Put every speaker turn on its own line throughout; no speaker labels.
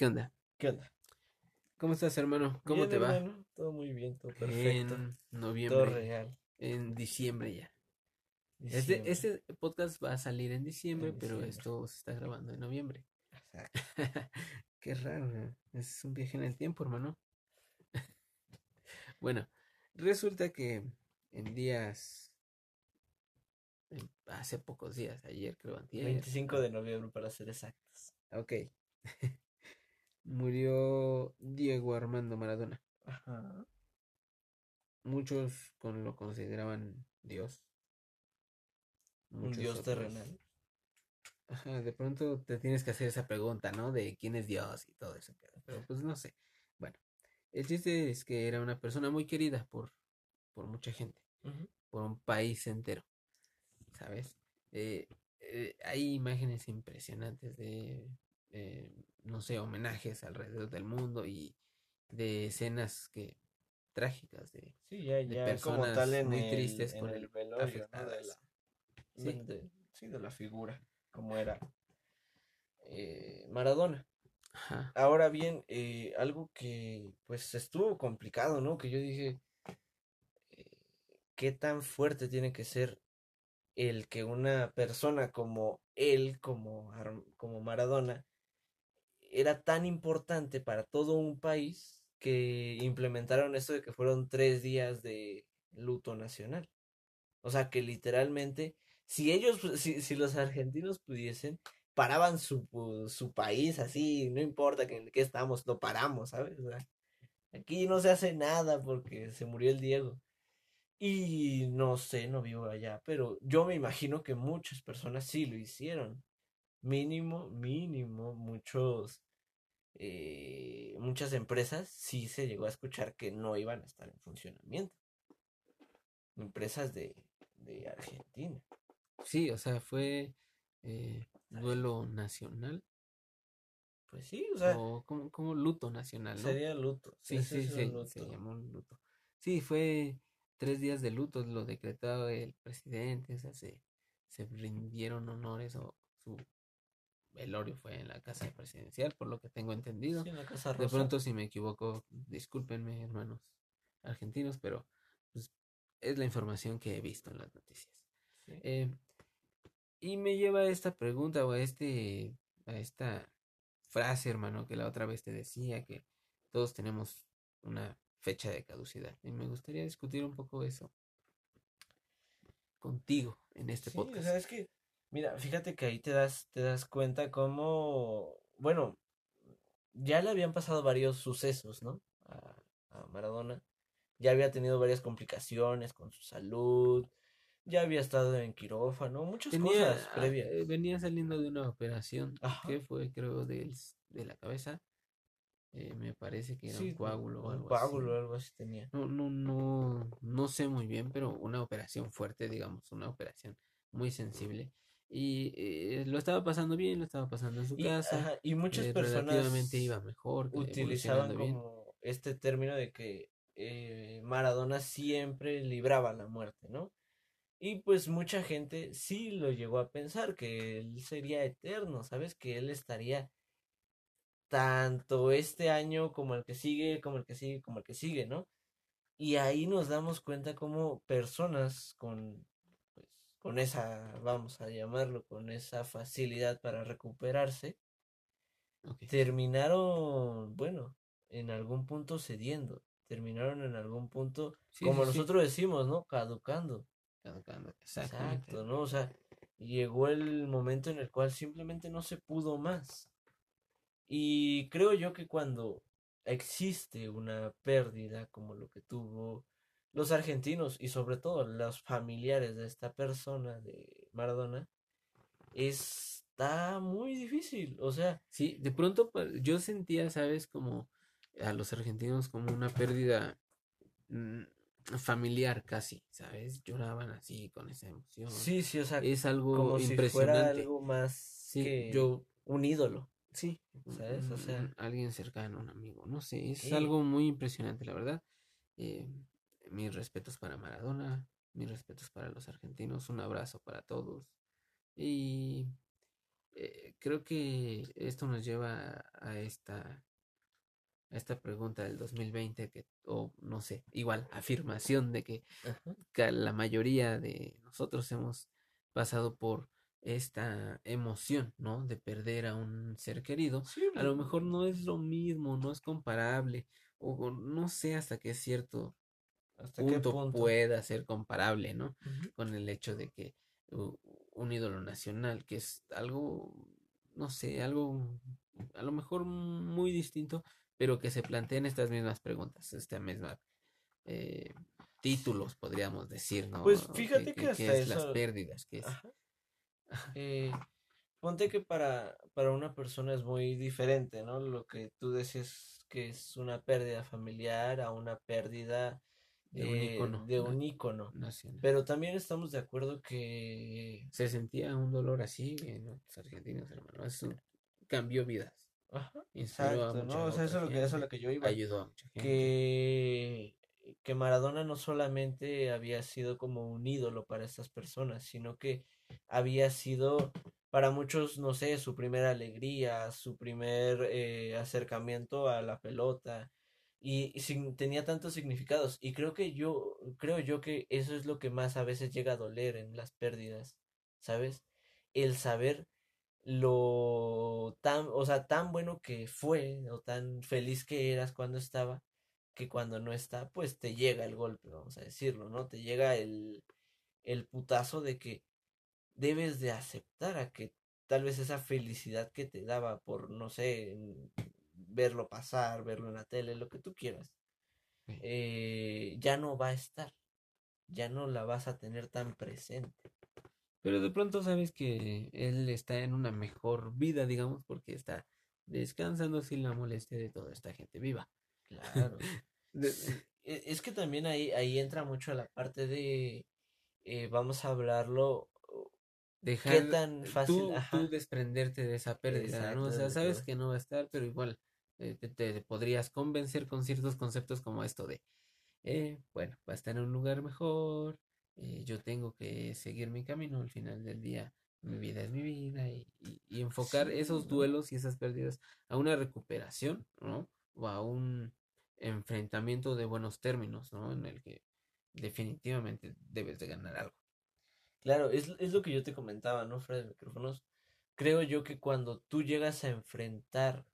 ¿Qué onda?
¿Qué onda?
¿Cómo estás, hermano? ¿Cómo
Bien,
te va?
hermano, Todo muy bien, todo perfecto.
En
Todo
noviembre,
real.
en diciembre ya. Este,
Diciembre.
este podcast va a salir en diciembre,
En
pero esto se está grabando en noviembre.
Exacto.
Qué raro, es un viaje en el tiempo, hermano. bueno, resulta que en días, en- hace pocos días, ayer creo, antier,
25 de noviembre para ser exactos.
ok, murió Diego Armando Maradona.
Ajá.
Muchos con lo consideraban Dios.
Un dios
otros-
terrenal.
Ajá, de pronto te tienes que hacer esa pregunta, ¿no? De quién es Dios y todo eso. Pero pues no sé. Bueno, el chiste es que era una persona muy querida por, por mucha gente, por un país entero, ¿sabes? Eh, eh, hay imágenes impresionantes de, eh, no sé, homenajes alrededor del mundo y de escenas que trágicas de
Sí, ya,
de
ya como
personas
tal en
muy
el,
tristes
en
por
el
el-
velorio, ¿no? De la,
Sí.
de- sí, de la figura, como era eh, Maradona.
Ajá.
Ahora bien, eh, algo que pues estuvo complicado, ¿no? Que yo dije, eh, ¿qué tan fuerte tiene que ser el que una persona como él, como, como Maradona, era tan importante para todo un país que implementaron esto de que fueron tres días de luto nacional? O sea, que literalmente, si ellos, si, si los argentinos pudiesen, paraban su, pu- su país así, no importa que, en qué estamos, lo paramos, ¿sabes? Aquí no se hace nada porque se murió el Diego. Y no sé, no vivo allá, pero yo me imagino que muchas personas sí lo hicieron. Mínimo, mínimo, muchos, eh, muchas empresas sí se llegó a escuchar que no iban a estar en funcionamiento. Empresas de, de Argentina.
Sí, o sea, fue eh, duelo nacional
Pues sí, o sea,
o como, como luto nacional, ¿no?
sería luto.
Sí, sí, sí,
luto.
se llamó luto. Sí, fue tres días de luto, lo decretado el presidente, o sea, se, se rindieron honores o su velorio fue en la casa presidencial, por lo que tengo entendido.
Sí, en la Casa
De pronto, si me equivoco, discúlpenme, hermanos argentinos, pero pues, es la información que he visto en las noticias.
Sí.
Eh, y me lleva a esta pregunta o a este, a esta frase, hermano, que la otra vez te decía que todos tenemos una fecha de caducidad. Y me gustaría discutir un poco eso contigo en este
Sí,
podcast.
o sea, es que, mira, fíjate que ahí te das, te das cuenta cómo, bueno, ya le habían pasado varios sucesos, ¿no? A, a Maradona. Ya había tenido varias complicaciones con su salud, ya había estado en quirófano, muchas
Tenía,
cosas previas.
eh, venía saliendo de una operación
Ajá.
que fue, creo, del s- de la cabeza. Eh, me parece que era
Sí,
un coágulo o
un
algo
coágulo o
así.
algo así tenía.
No, no, no, no sé muy bien, pero una operación fuerte, digamos, una operación muy sensible. Y eh, lo estaba pasando bien, lo estaba pasando en su
Y,
casa.
ajá, y muchas
eh,
personas
iba mejor,
utilizaban
bien.
como este término de que eh, Maradona siempre libraba la muerte, ¿no? Y pues mucha gente sí lo llegó a pensar que él sería eterno, ¿sabes? Que él estaría tanto este año como el que sigue, como el que sigue, como el que sigue, ¿no? Y ahí nos damos cuenta como personas con, con esa, vamos a llamarlo, con esa facilidad para recuperarse, terminaron, bueno, en algún punto cediendo, terminaron en algún punto,
Sí,
como
sí, sí.
nosotros decimos, ¿no? Caducando.
Caducando, Exactamente.
Exacto, ¿no? O sea, llegó el momento en el cual simplemente no se pudo más. Y creo yo que cuando existe una pérdida como lo que tuvo los argentinos y sobre todo los familiares de esta persona, de Maradona, es está muy difícil, o sea.
Sí, de pronto yo sentía, ¿sabes? Como a los argentinos como una pérdida mm, familiar casi, ¿sabes? Lloraban así con esa emoción.
Sí, sí, o sea,
es algo
como
impresionante.
Si fuera algo más sí, que yo un ídolo.
Sí, ¿sabes? O sea, alguien cercano, un amigo, no sé, es algo muy impresionante, la verdad. Eh, mis respetos para Maradona, mis respetos para los argentinos, un abrazo para todos. Y eh, creo que esto nos lleva a esta esta pregunta del 2020 que o no sé igual afirmación de que, la mayoría de nosotros hemos pasado por esta emoción no de perder a un ser querido. A lo mejor no es lo mismo no es comparable o no sé hasta qué cierto ¿Hasta punto, punto, pueda ser comparable no con el hecho de que un ídolo nacional que es algo no sé algo a lo mejor muy distinto pero que se planteen estas mismas preguntas, esta misma eh, títulos, podríamos decir, ¿no?
Pues fíjate que, hasta
es las pérdidas, que es.
Eh, ponte que para, para una persona es muy diferente, ¿no? Lo que tú decías que es una pérdida familiar a una pérdida de un de un ícono. Pero también estamos de acuerdo que
se sentía un dolor así en los argentinos, hermano. Eso cambió vidas.
Ajá, exacto, ¿no? O sea, eso, es lo que, eso es lo que yo iba.
Ayudó a mucha gente.
Que, que Maradona no solamente había sido como un ídolo para estas personas, sino que había sido para muchos, no sé, su primera alegría, su primer eh, acercamiento a la pelota y, sin, tenía tantos significados y creo que yo creo yo que eso es lo que más a veces llega a doler en las pérdidas, ¿sabes? El saber lo tan, o sea, tan bueno que fue o tan feliz que eras cuando estaba, que cuando no está, pues te llega el golpe, vamos a decirlo, ¿no? Te llega el, el putazo de que debes de aceptar a que tal vez esa felicidad que te daba por, no sé, verlo pasar, verlo en la tele, lo que tú quieras, eh, ya no va a estar, ya no la vas a tener tan presente.
Pero de pronto sabes que él está en una mejor vida, digamos, porque está descansando sin la molestia de toda esta gente viva.
Claro. E, es que también ahí, ahí entra mucho la parte de, eh, vamos a hablarlo,
dejar ¿Qué tan fácil, tú, desprenderte de esa pérdida, ¿no? O sea, sabes que no va a estar, pero igual eh, te, podrías convencer con ciertos conceptos como esto de, eh, bueno, va a estar en un lugar mejor, eh, yo tengo que seguir mi camino al final del día. Mi vida es mi vida y, enfocar esos duelos y esas pérdidas a una recuperación, ¿no? O a un enfrentamiento de buenos términos, ¿no? En el que definitivamente debes de ganar algo.
Claro, es, es lo que yo te comentaba, ¿no, Fred? Micrófonos. Creo yo que cuando tú llegas a enfrentar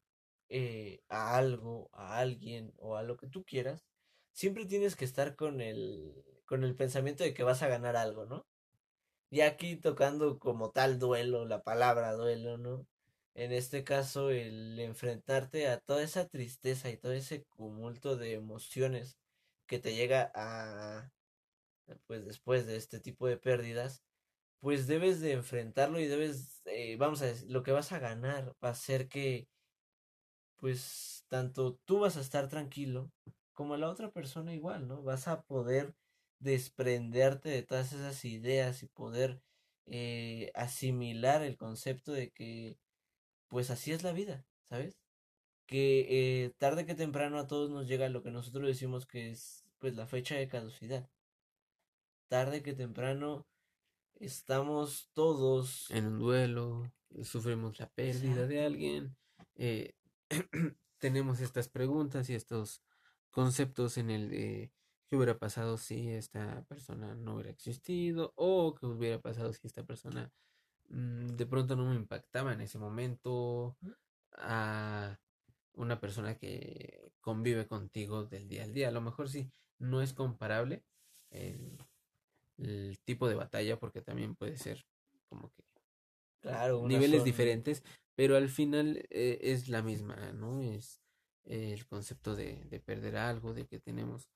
eh, a algo, a alguien o a lo que tú quieras, siempre tienes que estar con el con el pensamiento de que vas a ganar algo, ¿no? Y aquí tocando como tal duelo, la palabra duelo, ¿no? En este caso, el enfrentarte a toda esa tristeza y todo ese cumulto de emociones que te llega a, pues después de este tipo de pérdidas, pues debes de enfrentarlo y debes, eh, vamos a decir, lo que vas a ganar va a ser que, pues, tanto tú vas a estar tranquilo como la otra persona igual, ¿no? Vas a poder desprenderte de todas esas ideas y poder eh, asimilar el concepto de que pues así es la vida, ¿sabes? Que eh, tarde que temprano a todos nos llega lo que nosotros decimos que es pues la fecha de caducidad. Tarde que temprano estamos todos
en un duelo, sufrimos la pérdida de alguien, eh, tenemos estas preguntas y estos conceptos en el de qué hubiera pasado si esta persona no hubiera existido o qué hubiera pasado si esta persona mm, de pronto no me impactaba en ese momento a una persona que convive contigo del día al día. A lo mejor sí, no es comparable el, tipo de batalla porque también puede ser como que
claro,
niveles diferentes, pero al final eh, es la misma, ¿no? Es el concepto de, de perder algo, de que tenemos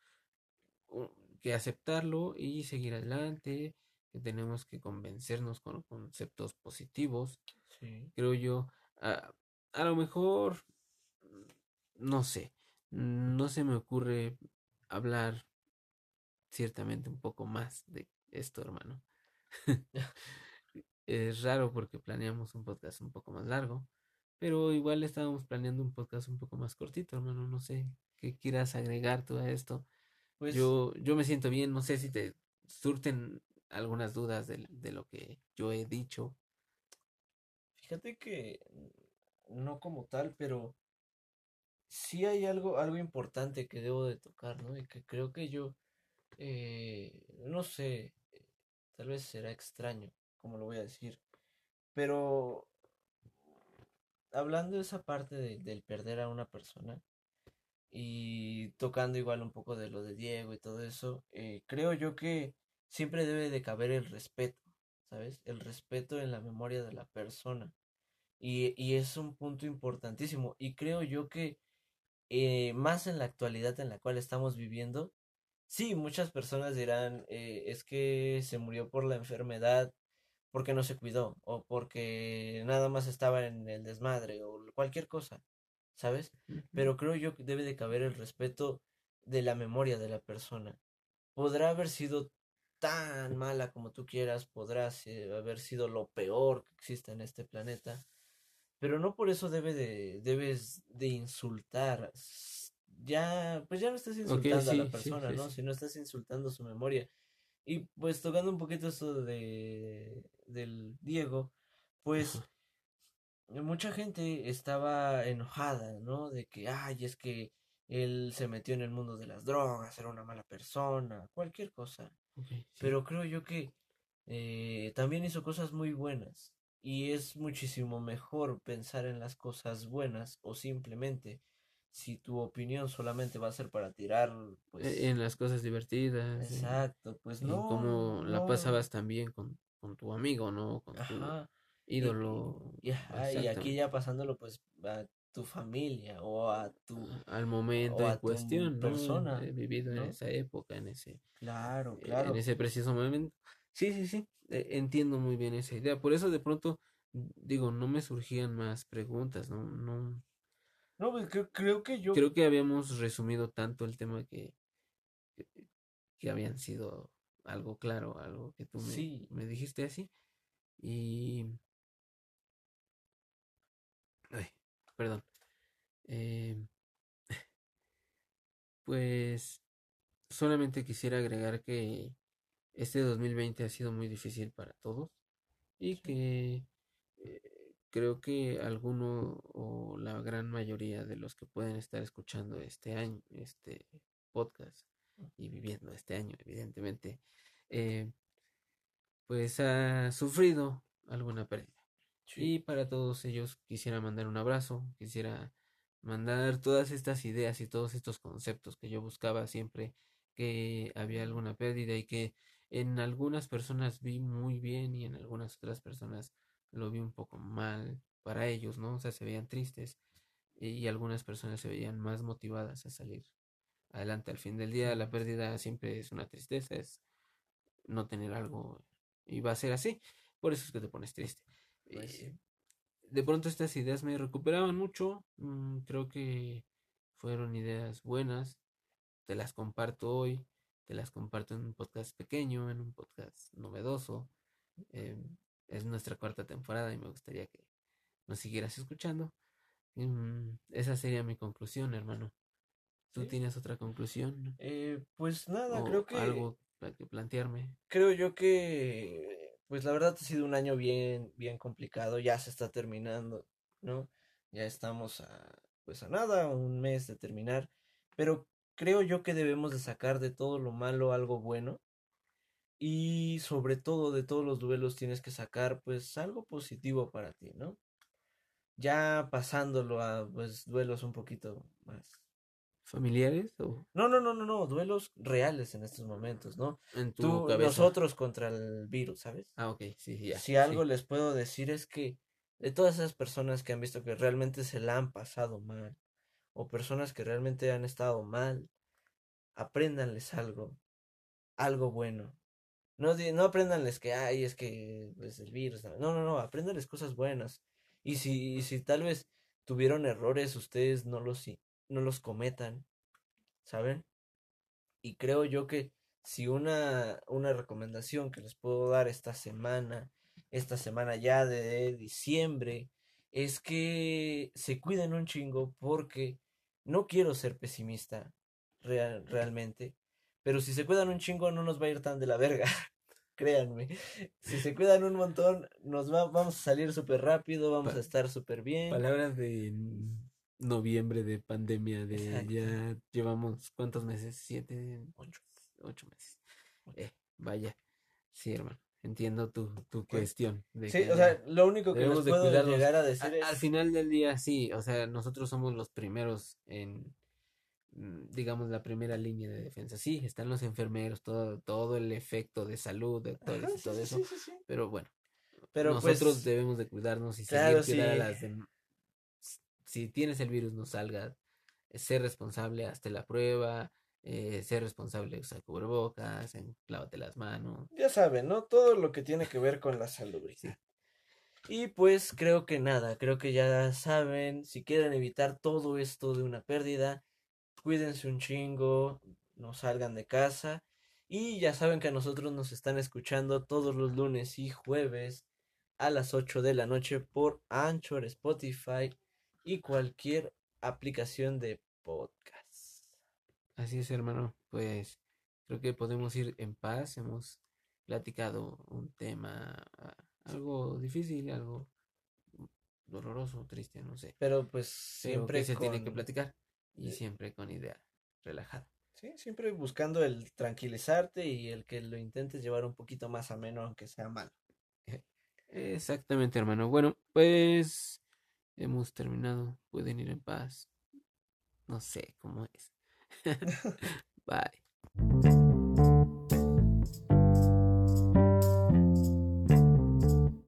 que aceptarlo y seguir adelante, que tenemos que convencernos con conceptos positivos.
Sí.
Creo yo, a, a lo mejor, no sé, no se me ocurre hablar ciertamente un poco más de esto, hermano. es raro porque planeamos un podcast un poco más largo, pero igual estábamos planeando un podcast un poco más cortito, hermano. No sé qué quieras agregar tú a esto.
Pues
Yo, yo me siento bien, no sé si te surten algunas dudas de, de lo que yo he dicho.
fíjate que no como tal, pero sí hay algo, algo importante que debo de tocar, ¿no? Y que creo que yo, eh, no sé, eh, tal vez será extraño, como lo voy a decir, pero hablando de esa parte de- del perder a una persona y tocando igual un poco de lo de Diego y todo eso, eh, creo yo que siempre debe de caber el respeto, ¿sabes? El respeto en la memoria de la persona. Y, y es un punto importantísimo. Y creo yo que eh, más en la actualidad en la cual estamos viviendo, sí, muchas personas dirán, eh, es que se murió por la enfermedad porque no se cuidó, o porque nada más estaba en el desmadre, o cualquier cosa, ¿sabes? Pero creo yo que debe de caber el respeto de la memoria de la persona. Podrá haber sido tan mala como tú quieras, podrá haber sido lo peor que existe en este planeta, pero no por eso debe de, debes de insultar. Ya, pues ya no estás insultando a la
sí,
persona,
sí,
¿no?
sí.
Sino estás insultando su memoria. Y pues tocando un poquito eso de del Diego, pues mucha gente estaba enojada, ¿no? De que, ay, es que él se metió en el mundo de las drogas, era una mala persona, cualquier cosa.
Sí.
Pero creo yo que eh, también hizo cosas muy buenas. Y es muchísimo mejor pensar en las cosas buenas o simplemente si tu opinión solamente va a ser para tirar,
E-
pues...
En las cosas divertidas,
Exacto, pues no,
cómo la pasabas también con, con tu amigo, ¿no? Con tu
Ajá.
Ídolo.
y, y aquí ya pasándolo pues a tu familia o a tu...
Al momento en cuestión, ¿no?
persona,
Eh, vivido en esa época, en ese,
Claro,
eh,
claro.
en ese preciso momento. Sí, sí, sí, eh, entiendo muy bien esa idea. Por eso de pronto, digo, no me surgían más preguntas, ¿no? No,
No, pues creo, creo que yo...
creo que habíamos resumido tanto el tema que, que, que habían sido algo claro, algo que tú me,
Sí.
me dijiste así. Y... Ay, perdón. Eh, pues solamente quisiera agregar que este 2020 ha sido muy difícil para todos y que eh, creo que alguno o la gran mayoría de los que pueden estar escuchando este año, este podcast y viviendo este año, evidentemente, eh, pues ha sufrido alguna pérdida.
Sí.
Y para todos ellos quisiera mandar un abrazo, quisiera mandar todas estas ideas y todos estos conceptos que yo buscaba siempre que había alguna pérdida y que en algunas personas vi muy bien y en algunas otras personas lo vi un poco mal para ellos, ¿no? O sea, se veían tristes y algunas personas se veían más motivadas a salir adelante. Al fin del día, la pérdida siempre es una tristeza, es no tener algo y va a ser así. Por eso es que te pones triste.
Pues sí.
Eh, de pronto estas ideas me recuperaban mucho. mm, creo que fueron ideas buenas. Te las comparto hoy. Te las comparto en un podcast pequeño, en un podcast novedoso. Eh, es nuestra cuarta temporada y me gustaría que nos siguieras escuchando. Mm, esa sería mi conclusión, hermano. ¿Tú
Sí.
tienes otra conclusión?
Eh, pues nada,
¿O
creo que...
algo para que plantearme?
Creo yo que, pues la verdad ha sido un año bien, bien complicado, ya se está terminando, ¿no? Ya estamos a, pues a nada, un mes de terminar, pero creo yo que debemos de sacar de todo lo malo algo bueno y sobre todo de todos los duelos tienes que sacar pues algo positivo para ti, ¿no? Ya pasándolo a pues duelos un poquito más.
¿Familiares o
No, no, no, no, no, duelos reales en estos momentos, ¿no?
en tu
Tú,
cabeza?
nosotros contra el virus, ¿sabes?
Ah, ok, sí, ya.
Si algo
sí.
les puedo decir es que de todas esas personas que han visto que realmente se la han pasado mal, o personas que realmente han estado mal, apréndanles algo, algo bueno. No, no aprendanles que, ay, es que pues, el virus. No, no, no, aprendanles cosas buenas. Y si, si tal vez tuvieron errores, ustedes no los, no los cometan, ¿saben? Y creo yo que si una, una recomendación que les puedo dar esta semana, esta semana ya de diciembre, es que se cuiden un chingo porque no quiero ser pesimista real, realmente, pero si se cuidan un chingo no nos va a ir tan de la verga. Créanme, si se cuidan un montón, nos va, vamos a salir súper rápido, vamos a estar súper bien.
Palabras de noviembre de pandemia, de ya llevamos, ¿cuántos meses? Siete, ocho, ocho meses. Eh, vaya, sí, hermano. Entiendo tu, tu cuestión.
De sí, o sea, lo único que nos puedo llegar a decir
es... Al final del día, sí, o sea, nosotros somos los primeros en, mm, digamos, la primera línea de defensa. Sí, están los enfermeros, todo, todo el efecto de salud, de todo, eso, pero bueno, pero pues nosotros debemos de cuidarnos y seguir cuidar a las demás si tienes el virus, no salgas, ser responsable, hazte la prueba, eh, ser responsable, usa cubrebocas, lávate las manos.
Ya saben, ¿no? Todo lo que tiene que ver con la salud. Y pues creo que nada, creo que ya saben, si quieren evitar todo esto de una pérdida, cuídense un chingo, no salgan de casa. Y ya saben que a nosotros nos están escuchando todos los lunes y jueves a las 8 de la noche por Anchor, Spotify, y cualquier aplicación de podcast.
Así es, hermano. Pues creo que podemos ir en paz. Hemos platicado un tema ah, algo difícil, algo doloroso, triste, no sé.
Pero pues siempre
se tiene que platicar y siempre con idea relajada.
Sí, siempre buscando el tranquilizarte y el que lo intentes llevar un poquito más ameno, aunque sea malo.
Exactamente, hermano. Bueno, pues hemos terminado, pueden ir en paz. No sé cómo es. Bye.